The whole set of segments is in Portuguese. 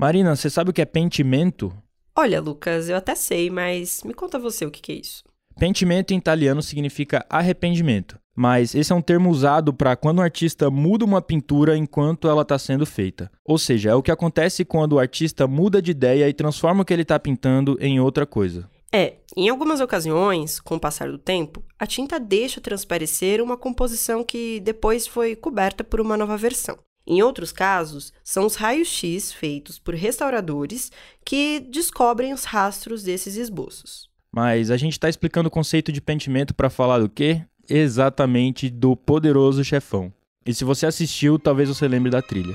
Marina, você sabe o que é pentimento? Olha, Lucas, eu até sei, mas me conta você o que, é isso. Pentimento em italiano significa arrependimento, mas esse é um termo usado para quando um artista muda uma pintura enquanto ela está sendo feita. Ou seja, é o que acontece quando o artista muda de ideia e transforma o que ele está pintando em outra coisa. É, em algumas ocasiões, com o passar do tempo, a tinta deixa transparecer uma composição que depois foi coberta por uma nova versão. Em outros casos, são os raios-x feitos por restauradores que descobrem os rastros desses esboços. Mas a gente está explicando o conceito de pentimento para falar do quê? Exatamente do poderoso chefão. E se você assistiu, talvez você lembre da trilha.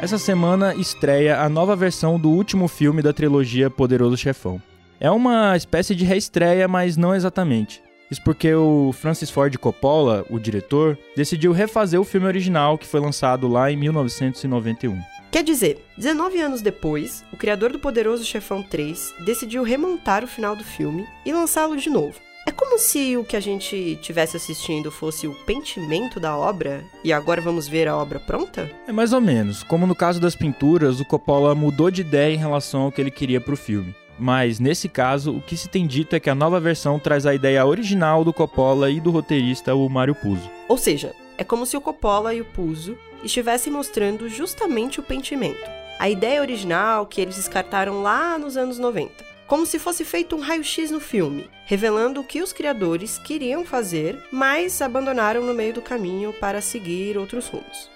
Essa semana estreia a nova versão do último filme da trilogia Poderoso Chefão. É uma espécie de reestreia, mas não exatamente. Isso porque o Francis Ford Coppola, o diretor, decidiu refazer o filme original que foi lançado lá em 1991. Quer dizer, 19 anos depois, o criador do Poderoso Chefão 3 decidiu remontar o final do filme e lançá-lo de novo. É como se o que a gente tivesse assistindo fosse o pentimento da obra e agora vamos ver a obra pronta? É mais ou menos. Como no caso das pinturas, o Coppola mudou de ideia em relação ao que ele queria para o filme. Mas nesse caso, o que se tem dito é que a nova versão traz a ideia original do Coppola e do roteirista, o Mário Puzo. Ou seja, é como se o Coppola e o Puzo estivessem mostrando justamente o pentimento, a ideia original que eles descartaram lá nos anos 90 como se fosse feito um raio-x no filme, revelando o que os criadores queriam fazer, mas abandonaram no meio do caminho para seguir outros rumos.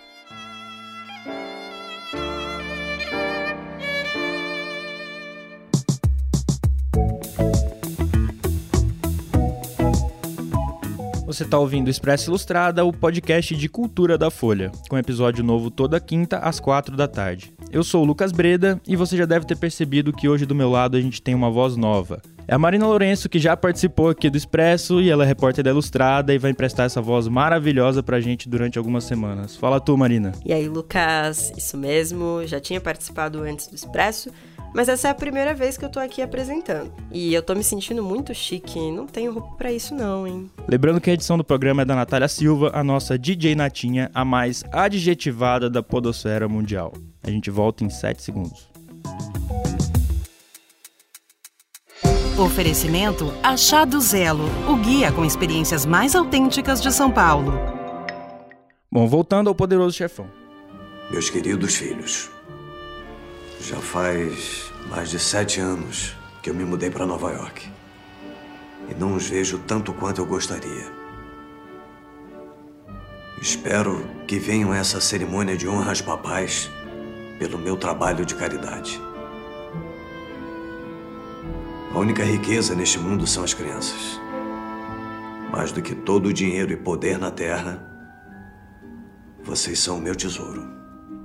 Você está ouvindo Expresso Ilustrada, o podcast de cultura da Folha, com episódio novo toda quinta às quatro da tarde. Eu sou o Lucas Breda e você já deve ter percebido que hoje do meu lado a gente tem uma voz nova. É a Marina Lourenço que já participou aqui do Expresso e ela é repórter da Ilustrada e vai emprestar essa voz maravilhosa pra gente durante algumas semanas. Fala tu, Marina. E aí, Lucas, isso mesmo, já tinha participado antes do Expresso, mas essa é a primeira vez que eu tô aqui apresentando. E eu tô me sentindo muito chique, não tenho roupa pra isso não, hein? Lembrando que a edição do programa é da Natália Silva, a nossa DJ Natinha, a mais adjetivada da podosfera mundial. A gente volta em 7 segundos. Oferecimento Achado Zelo, o guia com experiências mais autênticas de São Paulo. Bom, voltando ao poderoso chefão. Meus queridos filhos, já faz mais de sete anos que eu me mudei para Nova York. E não os vejo tanto quanto eu gostaria. Espero que venham essa cerimônia de honra aos papais pelo meu trabalho de caridade. A única riqueza neste mundo são as crianças. Mais do que todo o dinheiro e poder na terra, vocês são o meu tesouro.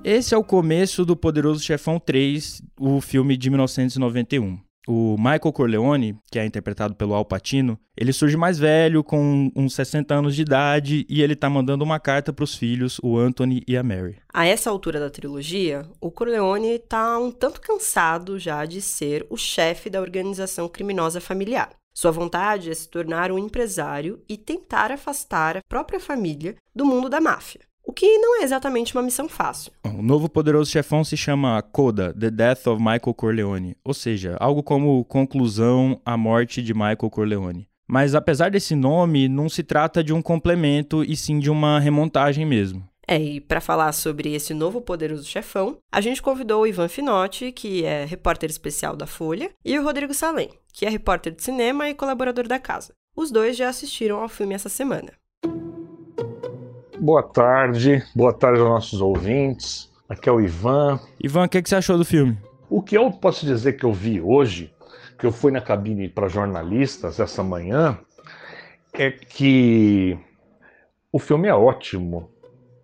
Esse é o começo do Poderoso Chefão 3, o filme de 1991. O Michael Corleone, que é interpretado pelo Al Pacino, ele surge mais velho, com uns 60 anos de idade, e ele tá mandando uma carta para os filhos, o Anthony e a Mary. A essa altura da trilogia, o Corleone tá um tanto cansado já de ser o chefe da organização criminosa familiar. Sua vontade é se tornar um empresário e tentar afastar a própria família do mundo da máfia. O que não é exatamente uma missão fácil. O novo poderoso chefão se chama Coda, The Death of Michael Corleone, ou seja, algo como conclusão à morte de Michael Corleone. Mas apesar desse nome, não se trata de um complemento e sim de uma remontagem mesmo. É, e para falar sobre esse novo poderoso chefão, a gente convidou o Ivan Finotti, que é repórter especial da Folha, e o Rodrigo Salem, que é repórter de cinema e colaborador da casa. Os dois já assistiram ao filme essa semana. Boa tarde, boa tarde aos nossos ouvintes. Aqui é o Ivan. Ivan, o que, é que você achou do filme? O que eu posso dizer que eu vi hoje, que eu fui na cabine para jornalistas essa manhã, é que o filme é ótimo.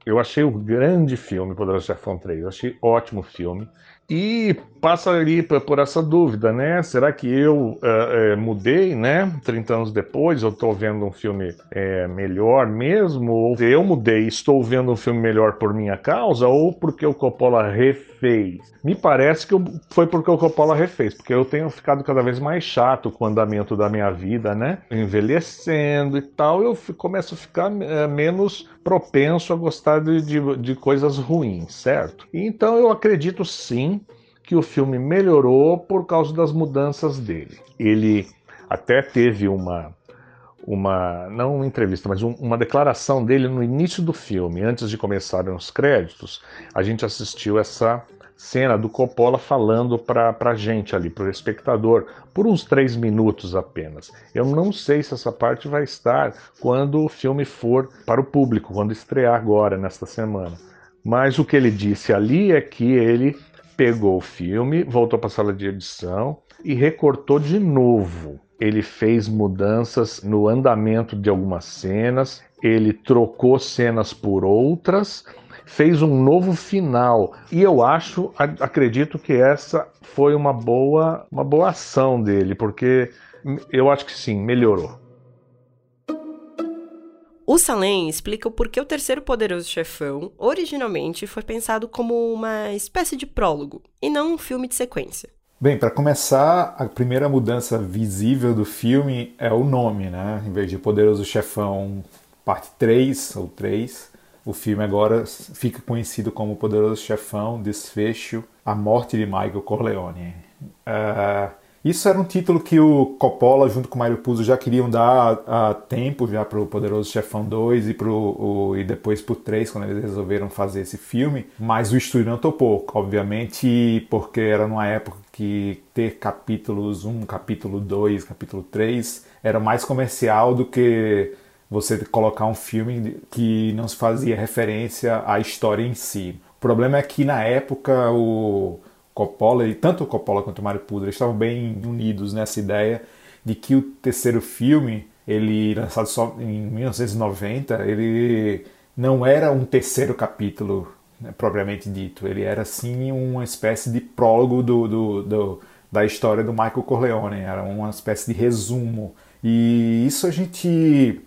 Eu achei o grande filme Poderoso Chefão 3. Eu achei ótimo filme. E passa ali por essa dúvida, né? Será que eu uh, uh, mudei, né? 30 anos depois, eu estou vendo um filme uh, melhor mesmo? Ou eu mudei, estou vendo um filme melhor por minha causa ou porque o Coppola refez? Me parece que foi porque o Coppola refez, porque eu tenho ficado cada vez mais chato com o andamento da minha vida, né? Envelhecendo e tal, eu começo a ficar menos propenso a gostar de, de, de coisas ruins, certo? Então eu acredito sim que o filme melhorou por causa das mudanças dele. Ele até teve uma uma não uma entrevista, mas um, uma declaração dele no início do filme, antes de começarem os créditos, a gente assistiu essa cena do Coppola falando para a gente ali, para o espectador, por uns três minutos apenas. Eu não sei se essa parte vai estar quando o filme for para o público, quando estrear agora, nesta semana. Mas o que ele disse ali é que ele pegou o filme, voltou para a sala de edição e recortou de novo. Ele fez mudanças no andamento de algumas cenas, ele trocou cenas por outras, fez um novo final. E eu acho, acredito que essa foi uma boa, uma boa ação dele, porque eu acho que sim, melhorou. O Salem explica o porquê o Terceiro Poderoso Chefão originalmente foi pensado como uma espécie de prólogo e não um filme de sequência. Bem, para começar, a primeira mudança visível do filme é o nome, né? Em vez de Poderoso Chefão parte 3 ou 3, o filme agora fica conhecido como Poderoso Chefão, Desfecho, A Morte de Michael Corleone. Uh, isso era um título que o Coppola, junto com o Mario Puzo, já queriam dar há tempo já para o Poderoso Chefão 2 e, pro, o, e depois para o 3, quando eles resolveram fazer esse filme, mas o estúdio não topou, obviamente, porque era numa época que ter capítulos 1, capítulo 2, capítulo 3 era mais comercial do que você colocar um filme que não se fazia referência à história em si. O problema é que na época o Coppola, e tanto Coppola quanto o Mario Puzo estavam bem unidos nessa ideia de que o terceiro filme, ele lançado só em 1990, ele não era um terceiro capítulo né, propriamente dito, ele era sim uma espécie de prólogo do, do, do, da história do Michael Corleone, era uma espécie de resumo. E isso a gente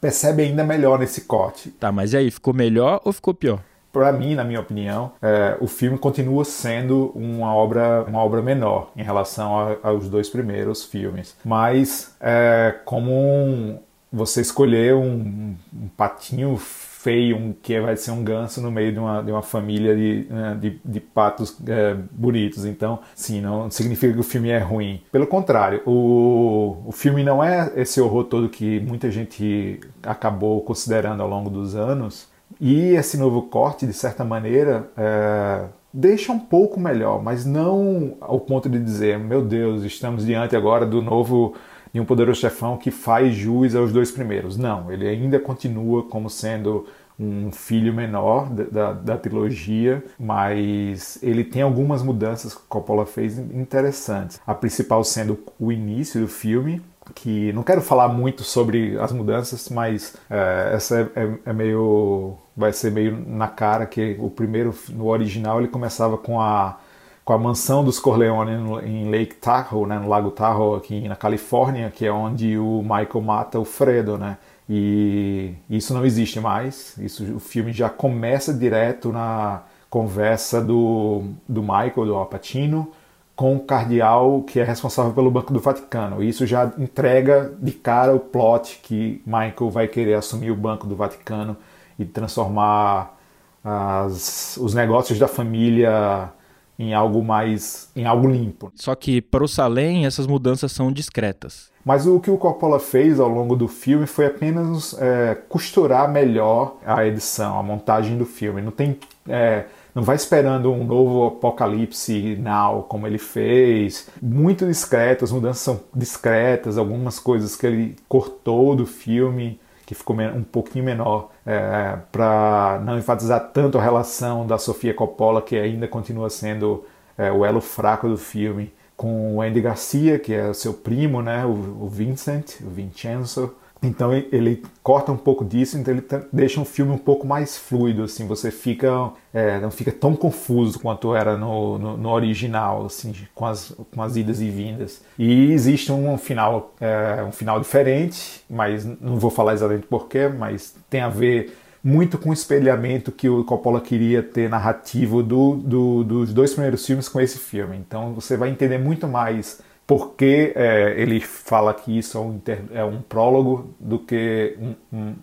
percebe ainda melhor nesse corte. Tá, mas e aí, ficou melhor ou ficou pior? Para mim, na minha opinião, é, o filme continua sendo uma obra, uma obra menor em relação a, aos dois primeiros filmes. Mas, é, como um, você escolher um, um, patinho feio, um, que vai ser um ganso no meio de uma, de uma família de, né, de, de patos é, bonitos. Então, sim, não significa que o filme é ruim. Pelo contrário, o, o filme não é esse horror todo que muita gente acabou considerando ao longo dos anos. E esse novo corte, de certa maneira, é, deixa um pouco melhor, mas não ao ponto de dizer, meu Deus, estamos diante agora do novo de um poderoso chefão que faz jus aos dois primeiros. Não, ele ainda continua como sendo um filho menor da, da, da, trilogia, mas ele tem algumas mudanças que Coppola fez interessantes. A principal sendo o início do filme, que não quero falar muito sobre as mudanças, mas é, essa é, é, é, meio vai ser meio na cara que o primeiro no original ele começava com a com a mansão dos Corleone em Lake Tahoe, né, no Lago Tahoe aqui na Califórnia, que é onde o Michael mata o Fredo, né? E isso não existe mais. Isso o filme já começa direto na conversa do, do Michael, do Alpatino, com o cardeal que é responsável pelo Banco do Vaticano. Isso já entrega de cara o plot que Michael vai querer assumir o Banco do Vaticano e transformar as, os negócios da família em algo mais em algo limpo. Só que para o Salem essas mudanças são discretas. Mas o que o Coppola fez ao longo do filme foi apenas é, costurar melhor a edição, a montagem do filme. Não tem é, não vai esperando um novo apocalipse now, como ele fez. Muito discreto, as mudanças são discretas, algumas coisas que ele cortou do filme, que ficou um pouquinho menor, é, para não enfatizar tanto a relação da Sofia Coppola, que ainda continua sendo é, o elo fraco do filme, com o Andy Garcia, que é seu primo, né, o, o Vincent, o Vincenzo, Então ele corta um pouco disso, então ele deixa um filme um pouco mais fluido, assim, você fica é, não fica tão confuso quanto era no, no, no, original, assim, com as, com as idas e vindas. E existe um final, é, um final diferente, mas não vou falar exatamente porquê, mas tem a ver muito com o espelhamento que o Coppola queria ter narrativo do, do, dos dois primeiros filmes com esse filme. Então você vai entender muito mais porque é, ele fala que isso é um, inter, é um prólogo do que um, um,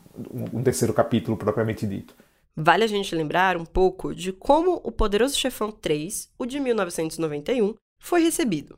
um, terceiro capítulo propriamente dito. Vale a gente lembrar um pouco de como O Poderoso Chefão 3, o de 1991, foi recebido.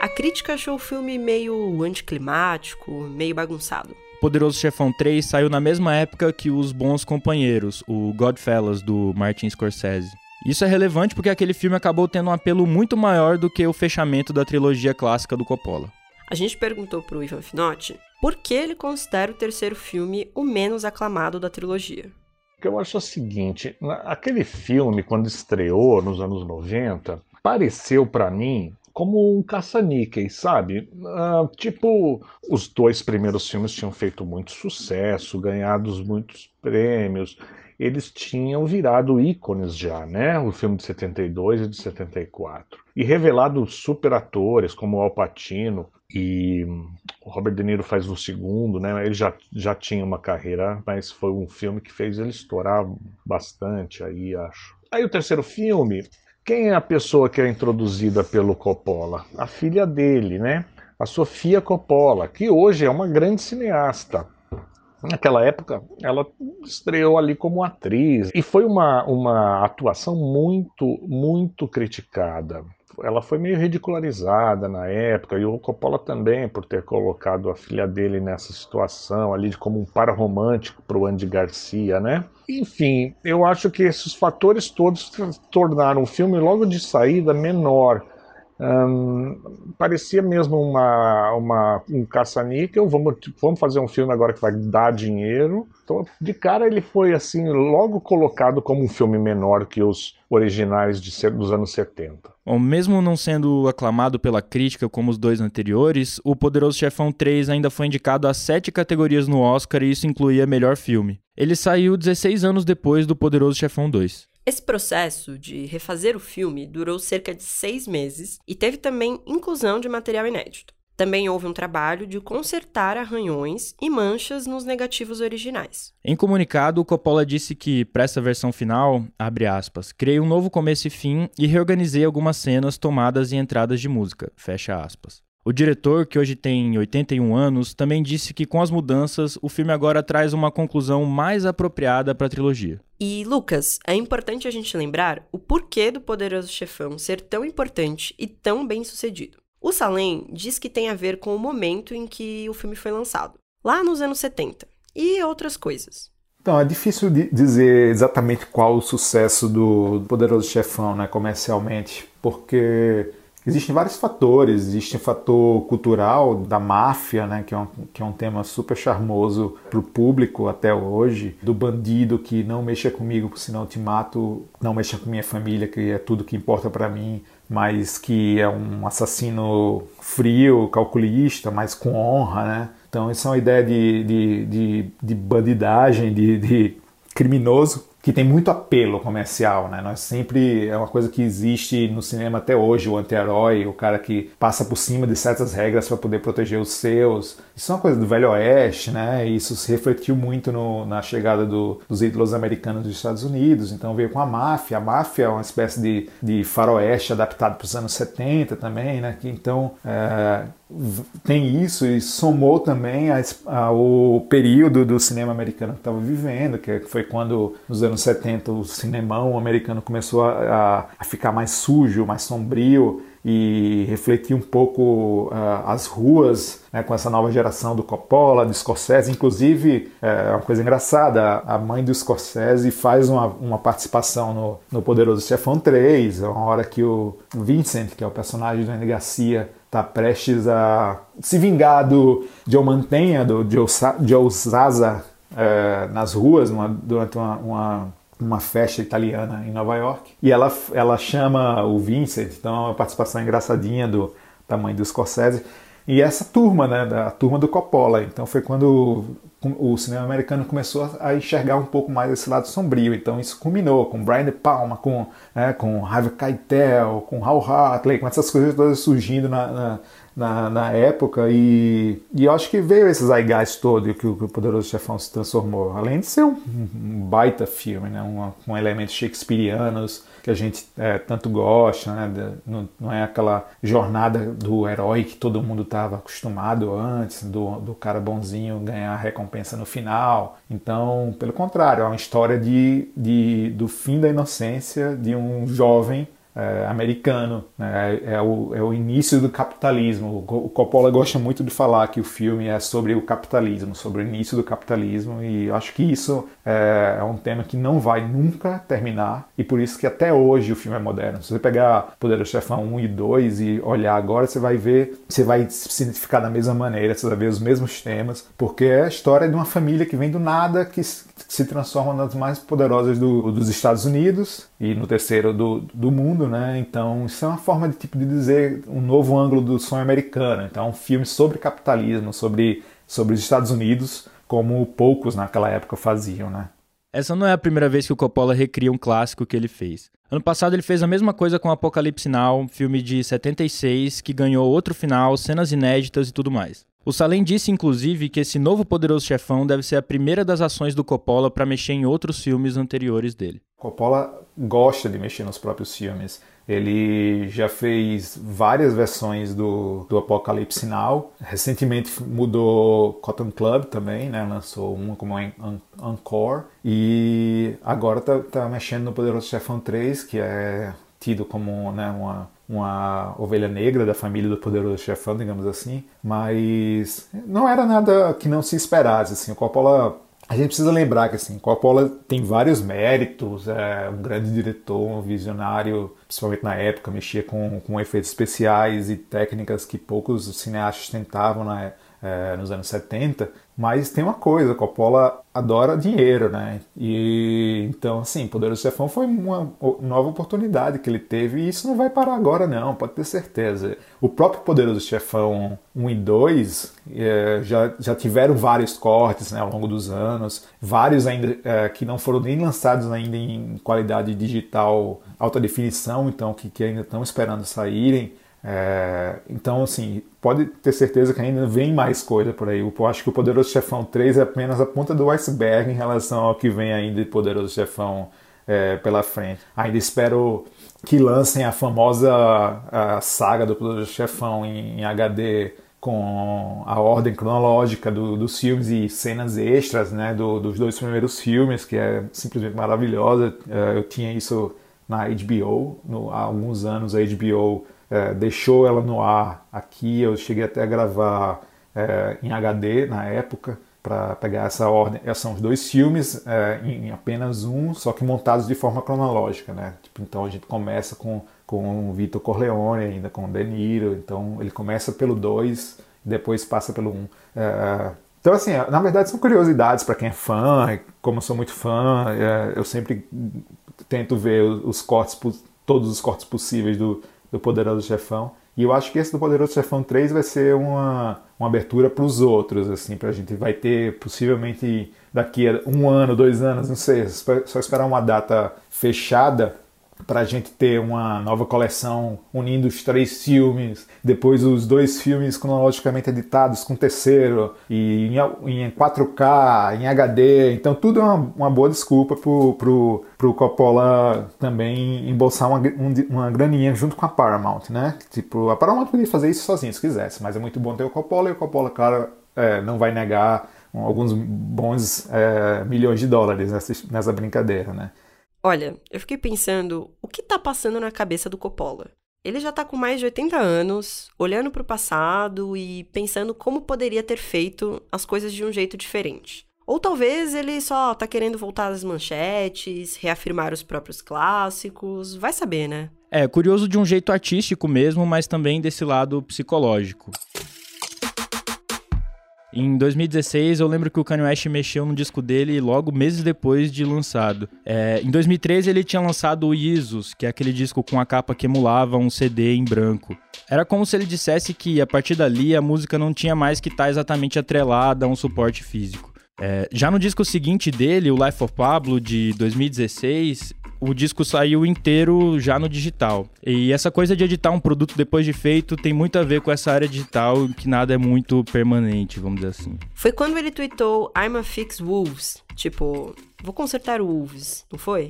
A crítica achou o filme meio anticlimático, meio bagunçado. Poderoso Chefão 3 saiu na mesma época que Os Bons Companheiros, o Godfellas do Martin Scorsese. Isso é relevante porque aquele filme acabou tendo um apelo muito maior do que o fechamento da trilogia clássica do Coppola. A gente perguntou para o Ivan Finotti por que ele considera o terceiro filme o menos aclamado da trilogia. O que eu acho é o seguinte, aquele filme, quando estreou nos anos 90, pareceu para mim como um caça-níquel, sabe? Uh, tipo, os dois primeiros filmes tinham feito muito sucesso, ganhados muitos prêmios, eles tinham virado ícones já, né? O filme de 72 e de 74. E revelado super atores como Al Pacino e o Robert De Niro faz o segundo, né? Ele já, já tinha uma carreira, mas foi um filme que fez ele estourar bastante aí, acho. Aí o terceiro filme, quem é a pessoa que é introduzida pelo Coppola? A filha dele, né? A Sofia Coppola, que hoje é uma grande cineasta. Naquela época, ela estreou ali como atriz e foi uma, uma atuação muito, muito criticada. Ela foi meio ridicularizada na época e o Coppola também por ter colocado a filha dele nessa situação ali como um par romântico para o Andy Garcia, né? Enfim, eu acho que esses fatores todos tornaram o filme logo de saída menor parecia mesmo uma, uma, um caça-níquel. Vamos, vamos fazer um filme agora que vai dar dinheiro. Então, de cara, ele foi assim logo colocado como um filme menor que os originais de, dos anos 70. Bom, mesmo não sendo aclamado pela crítica como os dois anteriores, o Poderoso Chefão 3 ainda foi indicado a sete categorias no Oscar e isso incluía melhor filme. Ele saiu 16 anos depois do Poderoso Chefão 2. Esse processo de refazer o filme durou cerca de seis meses e teve também inclusão de material inédito. Também houve um trabalho de consertar arranhões e manchas nos negativos originais. Em comunicado, o Coppola disse que, para essa versão final, abre aspas, criei um novo começo e fim e reorganizei algumas cenas, tomadas e entradas de música, fecha aspas. O diretor, que hoje tem 81 anos, também disse que com as mudanças, o filme agora traz uma conclusão mais apropriada para a trilogia. E, Lucas, é importante a gente lembrar o porquê do Poderoso Chefão ser tão importante e tão bem sucedido. O Salem diz que tem a ver com o momento em que o filme foi lançado, lá nos anos 70, e outras coisas. Então, é difícil dizer exatamente qual o sucesso do Poderoso Chefão né, comercialmente, porque Existem vários fatores, existe o fator cultural da máfia, né, que, é um, que é um tema super charmoso para o público até hoje, do bandido que não mexa comigo, senão eu te mato, não mexa com minha família, que é tudo que importa para mim, mas que é um assassino frio, calculista, mas com honra, né? Então, isso é uma ideia de, de, de, de bandidagem, de, de criminoso que tem muito apelo comercial, né? Nós sempre é uma coisa que existe no cinema até hoje, o anti-herói, o cara que passa por cima de certas regras para poder proteger os seus. Isso é uma coisa do velho oeste, né? Isso se refletiu muito no, na chegada do, dos ídolos americanos dos Estados Unidos. Então veio com a máfia. A máfia é uma espécie de, de faroeste adaptado para os anos 70 também, né? Que, então é, tem isso e somou também ao período do cinema americano que estava vivendo, que foi quando nos anos 70 o cinemão americano começou a, a ficar mais sujo, mais sombrio e refletir um pouco uh, as ruas né, com essa nova geração do Coppola, do Scorsese. Inclusive, é uma coisa engraçada, a mãe do Scorsese faz uma, uma participação no, no Poderoso Chefão 3, é uma hora que o Vincent, que é o personagem do Andy Garcia, está prestes a se vingar do Joe Mantegna, do Joe, Joe Zaza, é, nas ruas durante uma, uma, uma, festa italiana em Nova York. E ela, ela chama o Vincent, então é uma participação engraçadinha do, da mãe do Scorsese, e essa turma, né, da turma do Coppola. Então foi quando o cinema americano começou a enxergar um pouco mais esse lado sombrio. Então isso culminou com Brian De Palma, com, né, com Harvey Keitel, com Hal Hartley, com essas coisas todas surgindo na, na, na, na época. E, e eu acho que veio esse zeitgeist todo que, que o Poderoso Chefão se transformou. Além de ser um, um baita filme, né, um, com elementos shakespearianos, que a gente é, tanto gosta, né? De, não, não, é aquela jornada do herói que todo mundo estava acostumado antes, do, do cara bonzinho ganhar a recompensa no final. Então, pelo contrário, é uma história de, de, do fim da inocência de um jovem é, americano, né? é, o, é o início do capitalismo. O Coppola gosta muito de falar que o filme é sobre o capitalismo, sobre o início do capitalismo, e acho que isso é, é um tema que não vai nunca terminar, e por isso que até hoje o filme é moderno. Se você pegar Poder do Chefão 1 e 2 e olhar agora, você vai ver, você vai se identificar da mesma maneira, você vai ver os mesmos temas, porque é a história de uma família que vem do nada, que se transforma nas mais poderosas do, dos Estados Unidos e no terceiro do, do mundo, né? Então isso é uma forma de tipo de dizer um novo ângulo do sonho americano. Então é um filme sobre capitalismo, sobre sobre os Estados Unidos, como poucos naquela época faziam, né? Essa não é a primeira vez que o Coppola recria um clássico que ele fez. Ano passado ele fez a mesma coisa com Apocalipse Now, filme de 76 que ganhou outro final, cenas inéditas e tudo mais. O Salem disse, inclusive, que esse novo Poderoso Chefão deve ser a primeira das ações do Coppola para mexer em outros filmes anteriores dele. Coppola gosta de mexer nos próprios filmes. Ele já fez várias versões do, do Apocalipse Now. Recentemente mudou Cotton Club também, né? lançou uma como Encore. E agora tá, tá mexendo no Poderoso Chefão 3, que é tido como né, uma uma ovelha negra da família do poderoso chefão, digamos assim, mas não era nada que não se esperasse, assim, o Coppola a gente precisa lembrar que assim, Coppola tem vários méritos, é um grande diretor, um visionário, principalmente na época, mexia com, com efeitos especiais e técnicas que poucos cineastas tentavam na, é, nos anos 70, mas tem uma coisa, Coppola adora dinheiro, né? E então, assim, Poderoso Chefão foi uma nova oportunidade que ele teve e isso não vai parar agora, não, pode ter certeza. O próprio Poderoso Chefão 1 e 2 é, já, já tiveram vários cortes né, ao longo dos anos, vários ainda é, que não foram nem lançados ainda em qualidade digital alta definição, então que, que ainda estão esperando saírem. É, então, assim, pode ter certeza que ainda vem mais coisa por aí. Eu acho que o Poderoso Chefão 3 é apenas a ponta do iceberg em relação ao que vem ainda de Poderoso Chefão é, pela frente. Ainda espero que lancem a famosa a saga do Poderoso Chefão em, em HD com a ordem cronológica do, dos filmes e cenas extras né, do, dos dois primeiros filmes, que é simplesmente maravilhosa. É, eu tinha isso na HBO, no, há alguns anos a HBO é, deixou ela no ar aqui. Eu cheguei até a gravar é, em HD na época para pegar essa ordem. Esses são os dois filmes é, em, apenas um, só que montados de forma cronológica, né? Tipo, então a gente começa com com o Vitor Corleone ainda com o De Niro. Então ele começa pelo dois, depois passa pelo um. É, então, assim, na verdade são curiosidades para quem é fã, como eu sou muito fã, é, eu sempre tento ver os cortes, todos os cortes possíveis do, do Poderoso Chefão. E eu acho que esse do Poderoso Chefão 3 vai ser uma, uma abertura para os outros, assim, para a gente vai ter possivelmente daqui a um ano, dois anos, não sei, só esperar uma data fechada para a gente ter uma nova coleção unindo os três filmes, depois os dois filmes cronologicamente editados com o terceiro, e em, 4K, em HD. Então, tudo é uma, uma boa desculpa pro, pro, pro Coppola também embolsar uma, um, uma graninha junto com a Paramount, né? Tipo, a Paramount poderia fazer isso sozinho se quisesse, mas é muito bom ter o Coppola e o Coppola, claro, é, não vai negar alguns bons é, milhões de dólares nessa, nessa brincadeira, né? Olha, eu fiquei pensando o que tá passando na cabeça do Coppola. Ele já tá com mais de 80 anos, olhando para o passado e pensando como poderia ter feito as coisas de um jeito diferente. Ou talvez ele só tá querendo voltar às manchetes, reafirmar os próprios clássicos, vai saber, né? É, curioso de um jeito artístico mesmo, mas também desse lado psicológico. Em 2016, eu lembro que o Kanye West mexeu no disco dele logo meses depois de lançado. É, em 2013, ele tinha lançado o Isus, que é aquele disco com a capa que emulava um CD em branco. Era como se ele dissesse que, a partir dali, a música não tinha mais que estar tá exatamente atrelada a um suporte físico. É, já no disco seguinte dele, o Life of Pablo, de 2016, o disco saiu inteiro já no digital. E essa coisa de editar um produto depois de feito tem muito a ver com essa área digital, que nada é muito permanente, vamos dizer assim. Foi quando ele tweetou I'm a fix wolves, tipo, vou consertar wolves, não foi?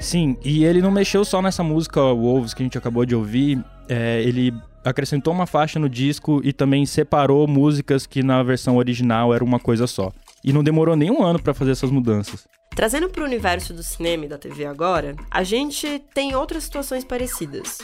Sim, e ele não mexeu só nessa música Wolves que a gente acabou de ouvir, é, ele acrescentou uma faixa no disco e também separou músicas que na versão original era uma coisa só. E não demorou nem um ano para fazer essas mudanças. Trazendo para o universo do cinema e da TV agora, a gente tem outras situações parecidas.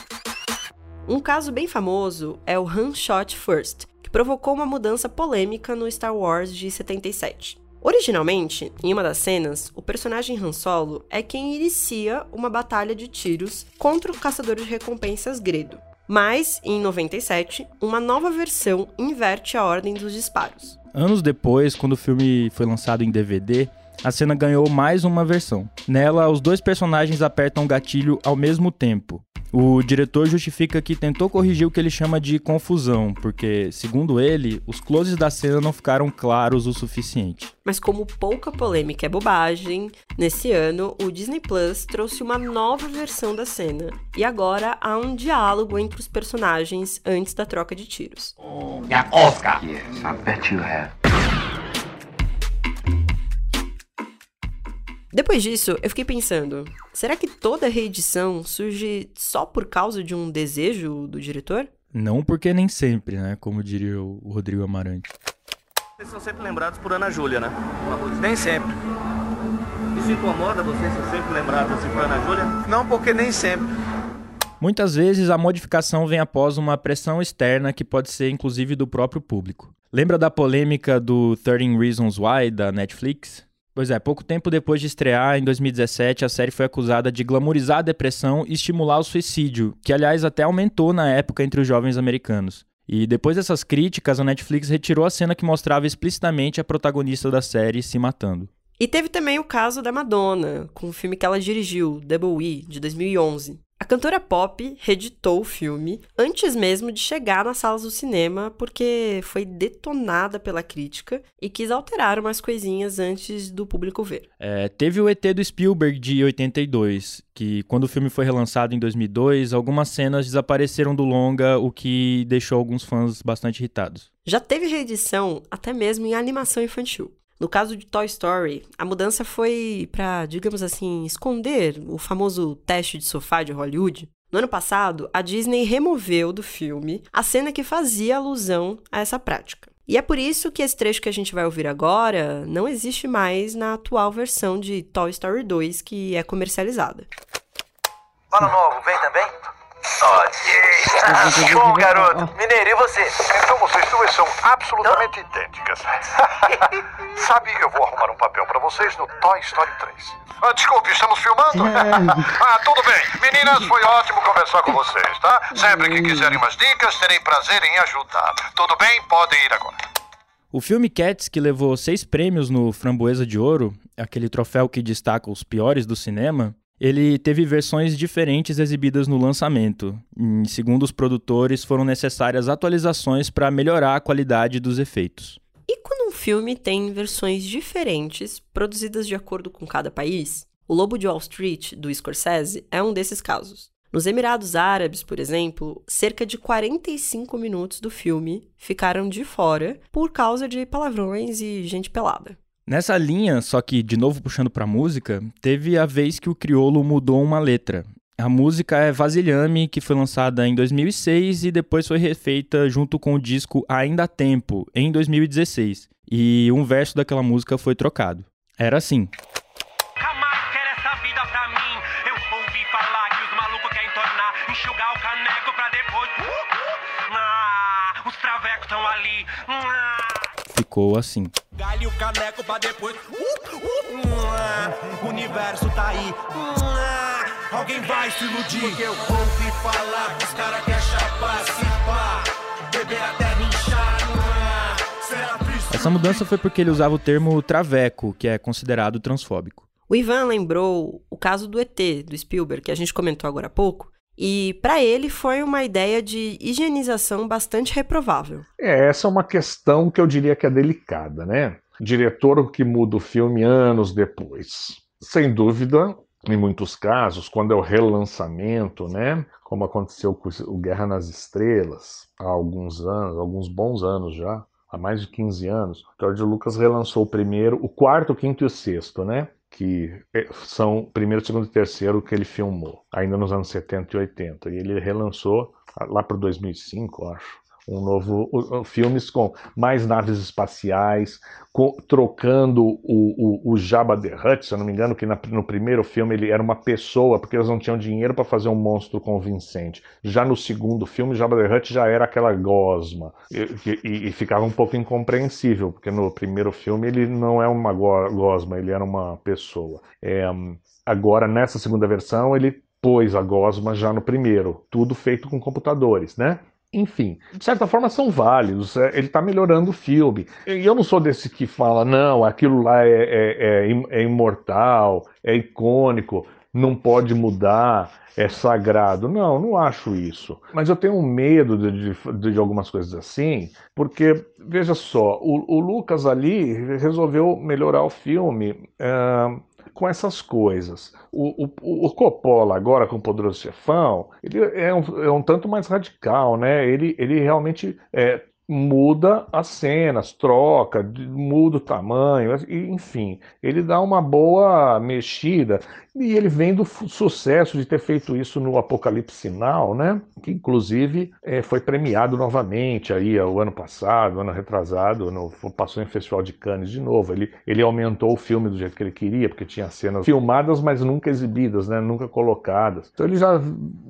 Um caso bem famoso é o Han Shot First, que provocou uma mudança polêmica no Star Wars de 77. Originalmente, em uma das cenas, o personagem Han Solo é quem inicia uma batalha de tiros contra o caçador de recompensas Gredo. Mas, em 97, uma nova versão inverte a ordem dos disparos. Anos depois, quando o filme foi lançado em DVD, a cena ganhou mais uma versão. Nela, os dois personagens apertam o gatilho ao mesmo tempo. O diretor justifica que tentou corrigir o que ele chama de confusão, porque, segundo ele, os closes da cena não ficaram claros o suficiente. Mas como pouca polêmica é bobagem, nesse ano o Disney Plus trouxe uma nova versão da cena. E agora há um diálogo entre os personagens antes da troca de tiros. Yeah, Oscar. Yes, I bet you have. Depois disso, eu fiquei pensando: será que toda reedição surge só por causa de um desejo do diretor? Não porque nem sempre, né? Como diria o Rodrigo Amarante. Vocês são sempre lembrados por Ana Júlia, né? Nem sempre. Isso incomoda vocês ser sempre lembrados assim por Ana Júlia? Não, porque nem sempre. Muitas vezes a modificação vem após uma pressão externa que pode ser inclusive do próprio público. Lembra da polêmica do 13 Reasons Why da Netflix? Pois é, pouco tempo depois de estrear, em 2017, a série foi acusada de glamorizar a depressão e estimular o suicídio, que aliás até aumentou na época entre os jovens americanos. E depois dessas críticas, a Netflix retirou a cena que mostrava explicitamente a protagonista da série se matando. E teve também o caso da Madonna, com o filme que ela dirigiu, Double E, de 2011. A cantora pop reeditou o filme antes mesmo de chegar nas salas do cinema, porque foi detonada pela crítica e quis alterar umas coisinhas antes do público ver. É, teve o ET do Spielberg de 82, que quando o filme foi relançado em 2002, algumas cenas desapareceram do longa, o que deixou alguns fãs bastante irritados. Já teve reedição até mesmo em animação infantil. No caso de Toy Story, a mudança foi para, digamos assim, esconder o famoso teste de sofá de Hollywood. No ano passado, a Disney removeu do filme a cena que fazia alusão a essa prática. E é por isso que esse trecho que a gente vai ouvir agora não existe mais na atual versão de Toy Story 2 que é comercializada. Fala novo, vem também? Ok. Bom, garoto. Mineiro, e você? Então vocês duas são absolutamente idênticas. Sabe, eu vou arrumar um papel para vocês no Toy Story 3. Ah, desculpe, estamos filmando? ah, tudo bem. Meninas, foi ótimo conversar com vocês, tá? Sempre que quiserem mais dicas, terei prazer em ajudar. Tudo bem? Podem ir agora. O filme Cats, que levou seis prêmios no Framboesa de Ouro, aquele troféu que destaca os piores do cinema, ele teve versões diferentes exibidas no lançamento. E, segundo os produtores, foram necessárias atualizações para melhorar a qualidade dos efeitos. E quando um filme tem versões diferentes, produzidas de acordo com cada país? O Lobo de Wall Street, do Scorsese, é um desses casos. Nos Emirados Árabes, por exemplo, cerca de 45 minutos do filme ficaram de fora por causa de palavrões e gente pelada. Nessa linha, só que de novo puxando pra música, teve a vez que o Criolo mudou uma letra. A música é Vasilhame, que foi lançada em 2006 e depois foi refeita junto com o disco Ainda Tempo, em 2016. E um verso daquela música foi trocado. Era assim. enxugar o caneco pra depois. Uh, uh, ah, os travecos estão ali. Hum, ficou assim. Galho caneco pra depois. Uh, uh, uh, o universo tá aí. alguém vai se iludir. Porque eu ouvi falar que os caras querem chapar, se pá, beber até inchar. Será triste? Essa mudança foi porque ele usava o termo traveco, que é considerado transfóbico. O Ivan lembrou o caso do ET, do Spielberg, que a gente comentou agora há pouco, e para ele foi uma ideia de higienização bastante reprovável. É, essa é uma questão que eu diria que é delicada, né? Diretor que muda o filme anos depois. Sem dúvida, em muitos casos, quando é o relançamento, né? Como aconteceu com o Guerra nas Estrelas há alguns anos, alguns bons anos já, há mais de 15 anos. George Lucas relançou o primeiro, o quarto, o quinto e o sexto, né? Que é, são primeiro, segundo e terceiro que ele filmou, ainda nos anos 70 e 80. E ele relançou lá para 2005, acho, um novo uh, filmes com mais naves espaciais, com, trocando o, o, o Jabba the Hutt, se eu não me engano, que na, no primeiro filme ele era uma pessoa, porque eles não tinham dinheiro para fazer um monstro convincente. Já no segundo filme, Jabba the Hutt já era aquela gosma, e, e, e, ficava um pouco incompreensível, porque no primeiro filme ele não é uma gosma, ele era uma pessoa. É, agora, nessa segunda versão, ele pôs a gosma já no primeiro, tudo feito com computadores, né? Enfim, de certa forma são válidos. É, ele está melhorando o filme. E eu não sou desse que fala, não, aquilo lá é, é, é, é imortal, é icônico, não pode mudar, é sagrado. Não, não acho isso. Mas eu tenho medo de, de, de algumas coisas assim, porque, veja só, o, o, Lucas ali resolveu melhorar o filme. Uh, com essas coisas. O, o, o Coppola, agora com o Poderoso Chefão, ele é um, é um tanto mais radical, né? Ele, ele realmente é, muda as cenas, troca, muda o tamanho, enfim, ele dá uma boa mexida e ele vem do sucesso de ter feito isso no Apocalipse Sinal, né? Que inclusive é, foi premiado novamente aí o ano passado, ano retrasado, no, passou em Festival de Cannes de novo. Ele, ele aumentou o filme do jeito que ele queria, porque tinha cenas filmadas, mas nunca exibidas, né? Nunca colocadas. Então ele já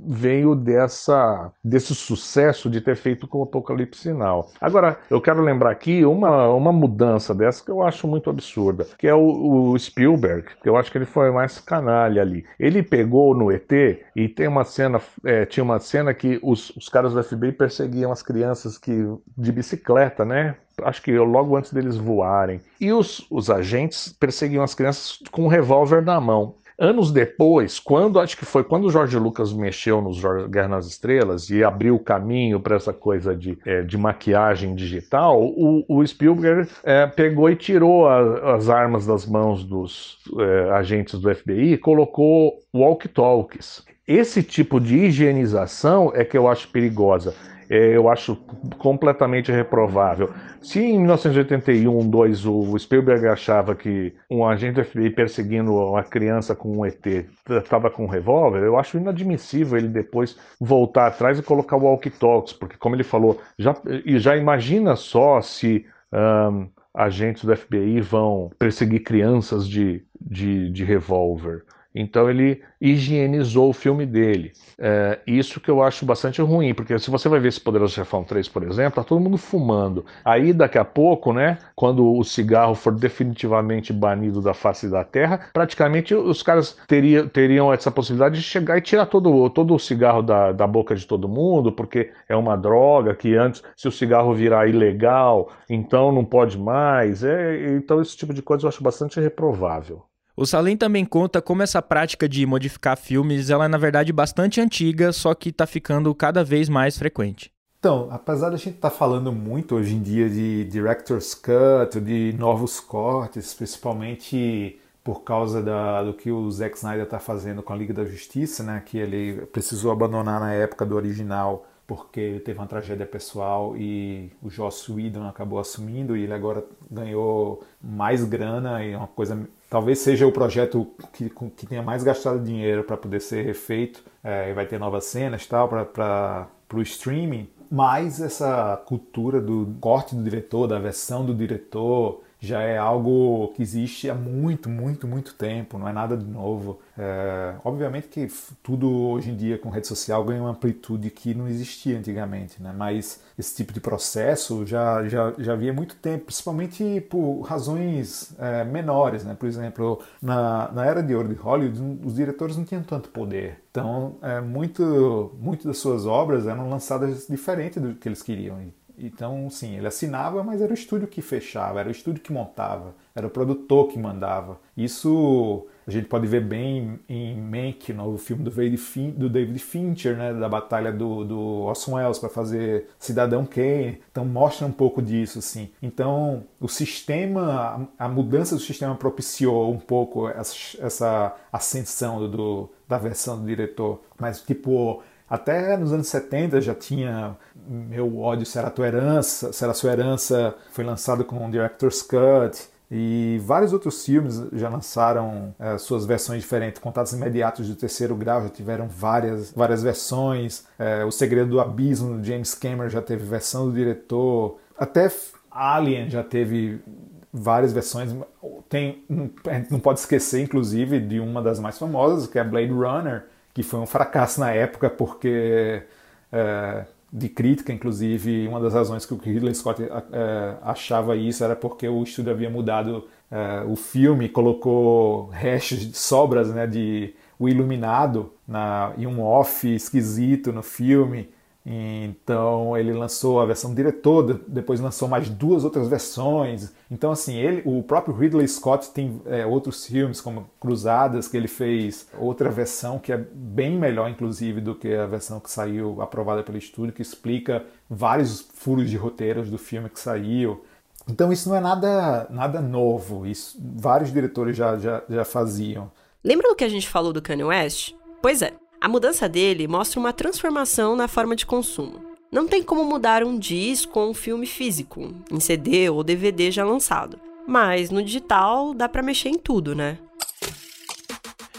veio dessa desse sucesso de ter feito com o Apocalipse Sinal. Agora, eu quero lembrar aqui uma, uma mudança dessa que eu acho muito absurda, que é o, o Spielberg, que eu acho que ele foi mais canal ali. Ele pegou no ET e tem uma cena, é, tinha uma cena que os, os caras do FBI perseguiam as crianças que de bicicleta, né? Acho que logo antes deles voarem. E os, os agentes perseguiam as crianças com um revólver na mão. Anos depois, quando acho que foi quando o George Lucas mexeu nos Guerra nas Estrelas e abriu o caminho para essa coisa de, é, de maquiagem digital, o, o Spielberg é, pegou e tirou a, as armas das mãos dos é, agentes do FBI e colocou walkie-talkies. Esse tipo de higienização é que eu acho perigosa. É, eu acho completamente reprovável. Se em 1981, 2, o Spielberg achava que um agente FBI perseguindo uma criança com um ET estava com um revólver, eu acho inadmissível ele depois voltar atrás e colocar o walkie-talkies, porque como ele falou, já, já imagina só se um, agentes do FBI vão perseguir crianças de, de, de revólver. Então ele higienizou o filme dele. É, isso que eu acho bastante ruim, porque se você vai ver esse Poderoso Chefão 3, por exemplo, tá todo mundo fumando. Aí daqui a pouco, né, quando o cigarro for definitivamente banido da face da terra, praticamente os caras teriam, teriam essa possibilidade de chegar e tirar todo, todo o cigarro da, da boca de todo mundo, porque é uma droga que antes, se o cigarro virar ilegal, então não pode mais. É, então esse tipo de coisa eu acho bastante reprovável. O Salem também conta como essa prática de modificar filmes, ela é na verdade bastante antiga, só que está ficando cada vez mais frequente. Então, apesar da gente estar tá falando muito hoje em dia de director's cut, de novos cortes, principalmente por causa da, do que o Zack Snyder está fazendo com a Liga da Justiça, né, que ele precisou abandonar na época do original porque ele teve uma tragédia pessoal e o Joss Whedon acabou assumindo e ele agora ganhou mais grana e uma coisa talvez seja o projeto que, que tenha mais gastado dinheiro para poder ser refeito é, e vai ter novas cenas tal para o streaming. Mas essa cultura do corte do diretor da versão do diretor já é algo que existe há muito, muito, muito tempo, não é nada de novo. É, obviamente que tudo hoje em dia com rede social ganha uma amplitude que não existia antigamente, né? mas esse tipo de processo já, já, já havia muito tempo, principalmente por razões é, menores. Né? Por exemplo, na, na era de ouro de Hollywood, os diretores não tinham tanto poder. Então, é, muito, muito das suas obras eram lançadas diferente do que eles queriam. Então, sim, ele assinava, mas era o estúdio que fechava, era o estúdio que montava, era o produtor que mandava. Isso a gente pode ver bem em Mank, no filme do David, Fincher, né, da batalha do, do Orson Welles para fazer Cidadão Kane. Então mostra um pouco disso, assim. Então o sistema, a mudança do sistema propiciou um pouco essa, essa ascensão do, da versão do diretor. Mas tipo até nos anos 70 já tinha Meu ódio será tua herança, será sua herança, foi lançado com Director's Cut e vários outros filmes já lançaram é, suas versões diferentes. Contatos Imediatos do Terceiro Grau já tiveram várias, várias versões. É, o Segredo do Abismo, do James Cameron, já teve versão do diretor. Até Alien já teve várias versões. Tem, a gente não pode esquecer, inclusive, de uma das mais famosas, que é Blade Runner, que foi um fracasso na época porque é, de crítica, inclusive, uma das razões que o Ridley Scott é, achava isso era porque o estúdio havia mudado é, o filme, colocou restos, sobras né, de o iluminado na, e um off esquisito no filme então ele lançou a versão diretor, depois lançou mais duas outras versões. Então assim, ele, o próprio Ridley Scott tem é, outros filmes como Cruzadas que ele fez outra versão que é bem melhor inclusive do que a versão que saiu aprovada pelo estúdio, que explica vários furos de roteiros do filme que saiu. Então isso não é nada nada novo, isso vários diretores já, já, já faziam. Lembra do que a gente falou do Kanye West? Pois é, a mudança dele mostra uma transformação na forma de consumo. Não tem como mudar um disco ou um filme físico, em CD ou DVD já lançado. Mas no digital dá para mexer em tudo, né?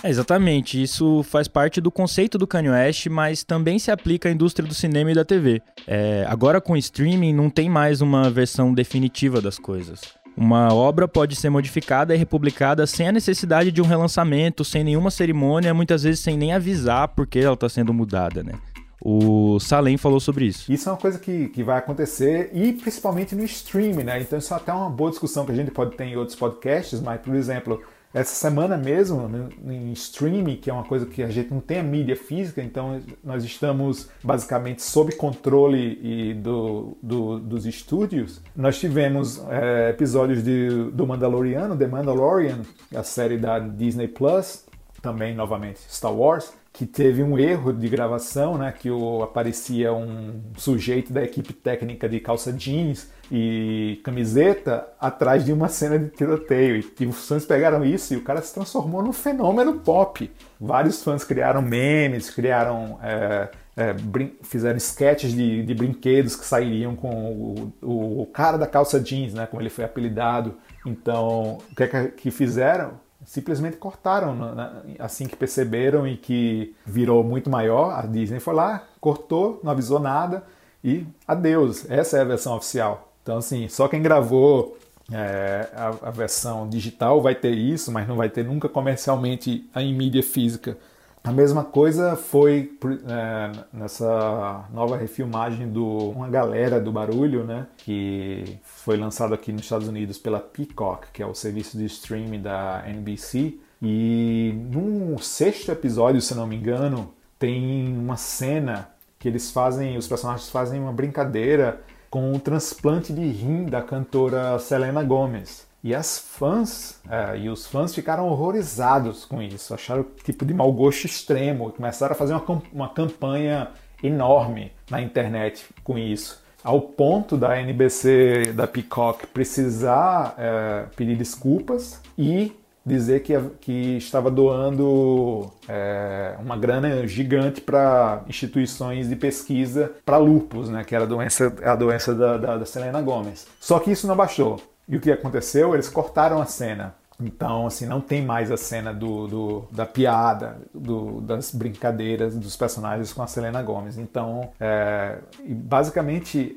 É, exatamente, isso faz parte do conceito do Kanye West, mas também se aplica à indústria do cinema e da TV. É, agora com o streaming não tem mais uma versão definitiva das coisas. Uma obra pode ser modificada e republicada sem a necessidade de um relançamento, sem nenhuma cerimônia, muitas vezes sem nem avisar porque ela está sendo mudada, né? O Salem falou sobre isso. Isso é uma coisa que, que vai acontecer e principalmente no streaming, né? Então isso é até uma boa discussão que a gente pode ter em outros podcasts, mas, por exemplo, essa semana mesmo, em streaming, que é uma coisa que a gente não tem a mídia física, então nós estamos basicamente sob controle e do, do, dos estúdios. Nós tivemos é, episódios de, do Mandaloriano, The Mandalorian, a série da Disney Plus, também novamente Star Wars, que teve um erro de gravação, né, que o, aparecia um sujeito da equipe técnica de calça jeans e camiseta atrás de uma cena de tiroteio. E, e os fãs pegaram isso e o cara se transformou num fenômeno pop. Vários fãs criaram memes, criaram. É, é, fizeram sketches de, de, brinquedos que sairiam com o, o, o, cara da calça jeans, né, como ele foi apelidado. Então, o que, é que fizeram? Simplesmente cortaram assim que perceberam e que virou muito maior. A Disney foi lá, cortou, não avisou nada e adeus. Essa é a versão oficial. Então, assim, só quem gravou é, a, a, versão digital vai ter isso, mas não vai ter nunca comercialmente em mídia física. A mesma coisa foi é, nessa nova refilmagem do Uma Galera do Barulho, né? Que foi lançado aqui nos Estados Unidos pela Peacock, que é o serviço de streaming da NBC. E no sexto episódio, se não me engano, tem uma cena que eles fazem, os personagens fazem uma brincadeira com o transplante de rim da cantora Selena Gomez. E as fãs é, e os fãs ficaram horrorizados com isso, acharam tipo de mau gosto extremo, começaram a fazer uma, uma campanha enorme na internet com isso, ao ponto da NBC da Peacock precisar é, pedir desculpas e dizer que, que estava doando é, uma grana gigante para instituições de pesquisa para lupus, né, que era a doença, a doença da, da, da Selena Gomez. Só que isso não baixou. E o que aconteceu? Eles cortaram a cena. Então, assim, não tem mais a cena do, do da piada, do, das brincadeiras dos personagens com a Selena Gomez. Então, é, basicamente,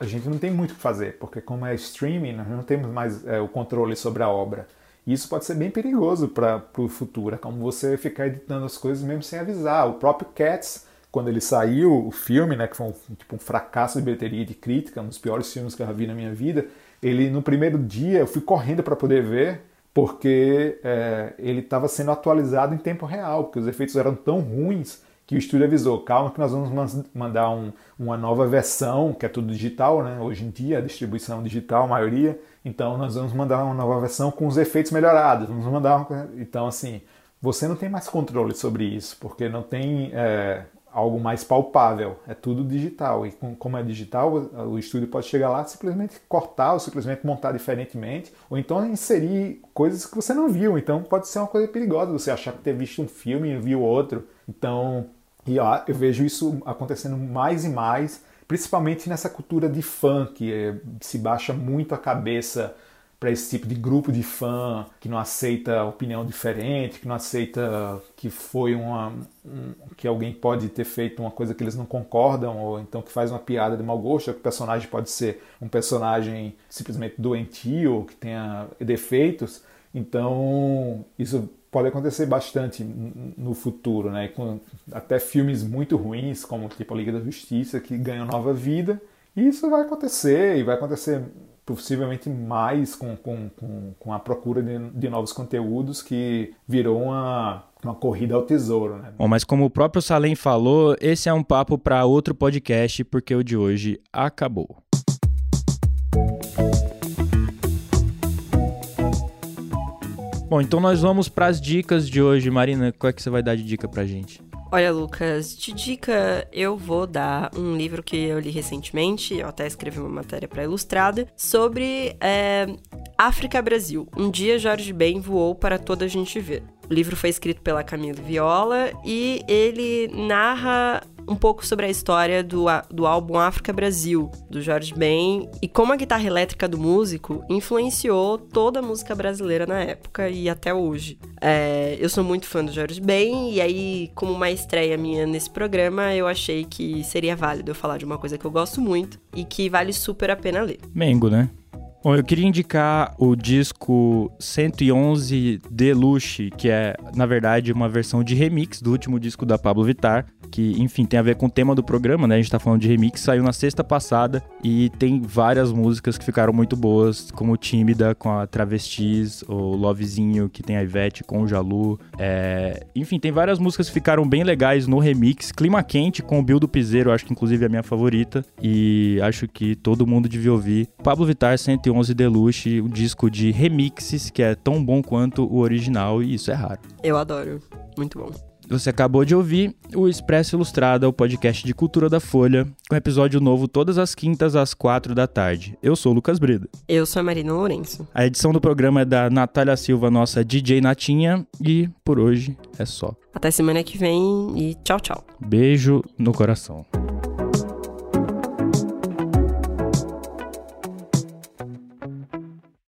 a gente não tem muito o que fazer, porque como é streaming, nós não temos mais é, o controle sobre a obra. E isso pode ser bem perigoso para o futuro, é como você ficar editando as coisas mesmo sem avisar. O próprio Cats, quando ele saiu, o filme, né, que foi um, tipo, um fracasso de bilheteria e de crítica, um dos piores filmes que eu já vi na minha vida, ele no primeiro dia eu fui correndo para poder ver, porque é, ele estava sendo atualizado em tempo real, porque os efeitos eram tão ruins que o estúdio avisou, calma que nós vamos mandar um, uma nova versão, que é tudo digital, né? Hoje em dia a distribuição digital, a maioria, então nós vamos mandar uma nova versão com os efeitos melhorados, vamos mandar uma... então assim, você não tem mais controle sobre isso, porque não tem é, algo mais palpável, é tudo digital. E como é digital, o estúdio pode chegar lá simplesmente cortar ou simplesmente montar diferentemente, ou então inserir coisas que você não viu. Então pode ser uma coisa perigosa você achar que ter visto um filme e viu outro. Então e ó, eu vejo isso acontecendo mais e mais, principalmente nessa cultura de que é, se baixa muito a cabeça para esse tipo de grupo de fã que não aceita opinião diferente, que não aceita que foi uma um, que alguém pode ter feito uma coisa que eles não concordam ou então que faz uma piada de mau gosto, que o personagem pode ser um personagem simplesmente doentio, que tenha defeitos. Então, isso pode acontecer bastante no futuro, né? Com até filmes muito ruins, como tipo a Liga da Justiça, que ganham nova vida. E isso vai acontecer, e vai acontecer possivelmente mais com, com, com, com a procura de, de, novos conteúdos, que virou uma, uma corrida ao tesouro. Né? Bom, mas como o próprio Salem falou, esse é um papo para outro podcast, porque o de hoje acabou. Bom, então nós vamos para as dicas de hoje. Marina, qual é que você vai dar de dica pra gente? Olha, Lucas, de dica eu vou dar um livro que eu li recentemente, eu até escrevi uma matéria para Ilustrada, sobre é, África Brasil. Um dia Jorge Ben voou para toda a gente ver. O livro foi escrito pela Camila Viola e ele narra um pouco sobre a história do, do álbum África Brasil, do Jorge Ben, e como a guitarra elétrica do músico influenciou toda a música brasileira na época e até hoje. É, eu sou muito fã do Jorge Ben, e aí, como uma estreia minha nesse programa, eu achei que seria válido eu falar de uma coisa que eu gosto muito e que vale super a pena ler. Mengo, né? Bom, eu queria indicar o disco 111 Deluxe, que é, na verdade, uma versão de remix do último disco da Pablo Vittar, que, enfim, tem a ver com o tema do programa, né? A gente tá falando de remix, saiu na sexta passada e tem várias músicas que ficaram muito boas, como Tímida com a Travestis, o Lovezinho que tem a Ivete com o Jalu. É... Enfim, tem várias músicas que ficaram bem legais no remix. Clima Quente com o Bill do Piseiro, acho que inclusive é a minha favorita e acho que todo mundo devia ouvir. Pablo Vittar 111 Deluxe, um disco de remixes que é tão bom quanto o original e isso é raro. Eu adoro, muito bom. Você acabou de ouvir o Expresso Ilustrada, o podcast de cultura da Folha, com episódio novo todas as quintas às quatro da tarde. Eu sou o Lucas Breda. Eu sou a Marina Lourenço. A edição do programa é da Natália Silva, nossa DJ Natinha, e por hoje é só. Até semana que vem e tchau, tchau. Beijo no coração.